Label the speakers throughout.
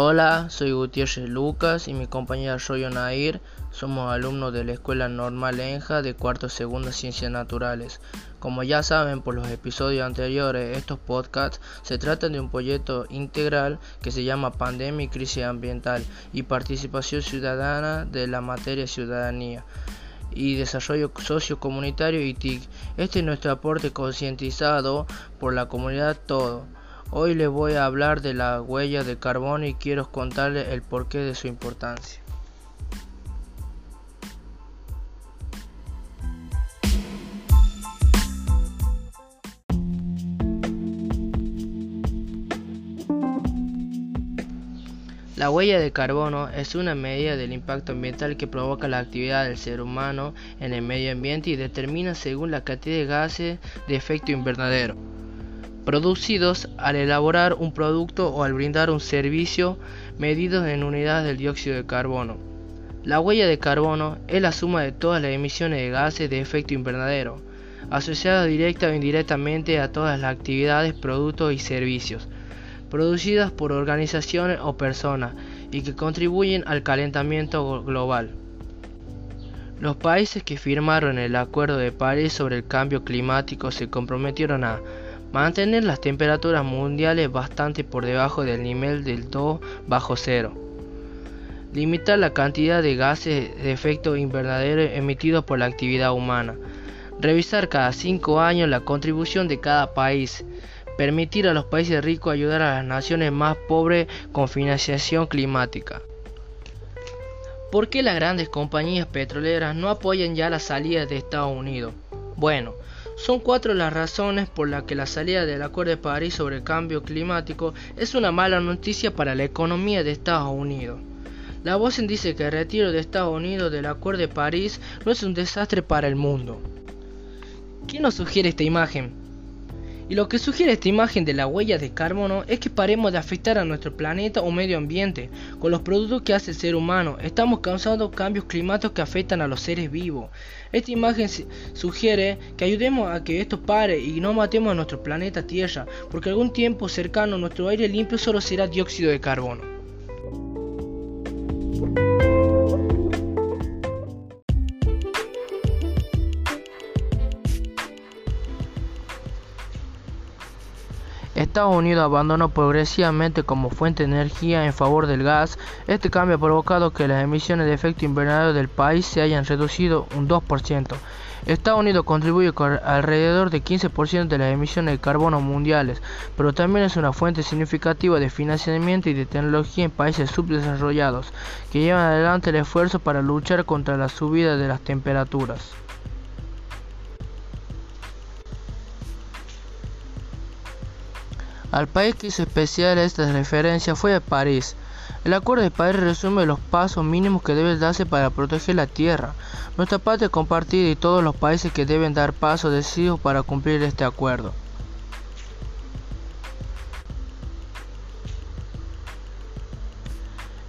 Speaker 1: Hola, soy Gutiérrez Lucas y mi compañera Royo Nair. Somos alumnos de la Escuela Normal Enja de cuarto segundo Ciencias Naturales. Como ya saben por los episodios anteriores, estos podcasts se tratan de un proyecto integral que se llama Pandemia y Crisis Ambiental y Participación Ciudadana de la Materia Ciudadanía y Desarrollo Sociocomunitario y TIC. Este es nuestro aporte concientizado por la comunidad todo Hoy les voy a hablar de la huella de carbono y quiero contarles el porqué de su importancia. La huella de carbono es una medida del impacto ambiental que provoca la actividad del ser humano en el medio ambiente y determina según la cantidad de gases de efecto invernadero producidos al elaborar un producto o al brindar un servicio medidos en unidades del dióxido de carbono. La huella de carbono es la suma de todas las emisiones de gases de efecto invernadero, asociadas directa o indirectamente a todas las actividades, productos y servicios, producidas por organizaciones o personas y que contribuyen al calentamiento global. Los países que firmaron el Acuerdo de París sobre el cambio climático se comprometieron a mantener las temperaturas mundiales bastante por debajo del nivel del 2 bajo cero, limitar la cantidad de gases de efecto invernadero emitidos por la actividad humana, revisar cada cinco años la contribución de cada país, permitir a los países ricos ayudar a las naciones más pobres con financiación climática. ¿Por qué las grandes compañías petroleras no apoyan ya la salida de Estados Unidos? Bueno, son cuatro las razones por las que la salida del Acuerdo de París sobre el cambio climático es una mala noticia para la economía de Estados Unidos. La voz dice que el retiro de Estados Unidos del Acuerdo de París no es un desastre para el mundo. ¿Quién nos sugiere esta imagen? Y lo que sugiere esta imagen de la huella de carbono es que paremos de afectar a nuestro planeta o medio ambiente con los productos que hace el ser humano. Estamos causando cambios climáticos que afectan a los seres vivos. Esta imagen sugiere que ayudemos a que esto pare y no matemos a nuestro planeta Tierra, porque algún tiempo cercano nuestro aire limpio solo será dióxido de carbono. Estados Unidos abandonó progresivamente como fuente de energía en favor del gas. Este cambio ha provocado que las emisiones de efecto invernadero del país se hayan reducido un 2%. Estados Unidos contribuye con alrededor de 15% de las emisiones de carbono mundiales, pero también es una fuente significativa de financiamiento y de tecnología en países subdesarrollados, que llevan adelante el esfuerzo para luchar contra la subida de las temperaturas. Al país que hizo especial esta referencia fue París. El Acuerdo de París resume los pasos mínimos que deben darse para proteger la tierra, nuestra parte compartida y todos los países que deben dar pasos decisivos para cumplir este acuerdo.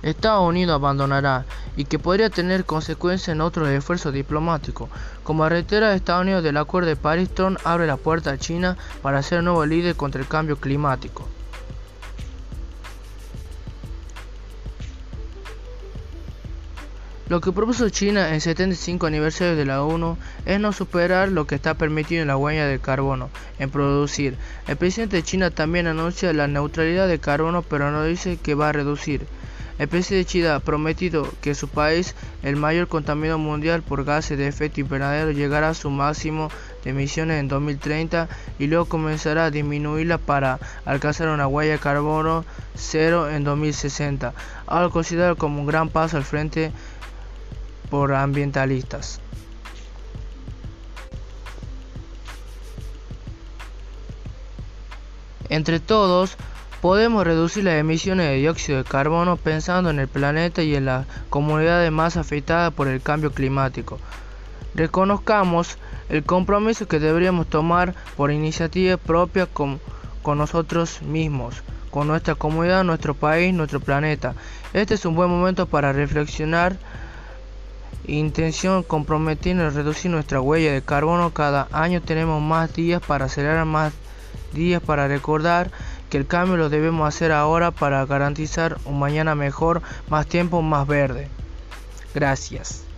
Speaker 1: Estados Unidos abandonará y que podría tener consecuencias en otros esfuerzos diplomáticos. Como reitera Estados Unidos del Acuerdo de París, Trump abre la puerta a China para ser nuevo líder contra el cambio climático. Lo que propuso China en el 75 aniversario de la ONU es no superar lo que está permitido en la huella de carbono en producir. El presidente de China también anuncia la neutralidad de carbono, pero no dice que va a reducir. El presidente China ha prometido que su país, el mayor contaminador mundial por gases de efecto invernadero, llegará a su máximo de emisiones en 2030 y luego comenzará a disminuirla para alcanzar una huella de carbono cero en 2060, algo considerado como un gran paso al frente por ambientalistas. Entre todos, Podemos reducir las emisiones de dióxido de carbono pensando en el planeta y en las comunidades más afectadas por el cambio climático. Reconozcamos el compromiso que deberíamos tomar por iniciativa propia con, nosotros mismos, con nuestra comunidad, nuestro país, nuestro planeta. Este es un buen momento para reflexionar intención comprometida en reducir nuestra huella de carbono cada año tenemos más días para acelerar más días para recordar que el cambio lo debemos hacer ahora para garantizar un mañana mejor, más tiempo, más verde. Gracias.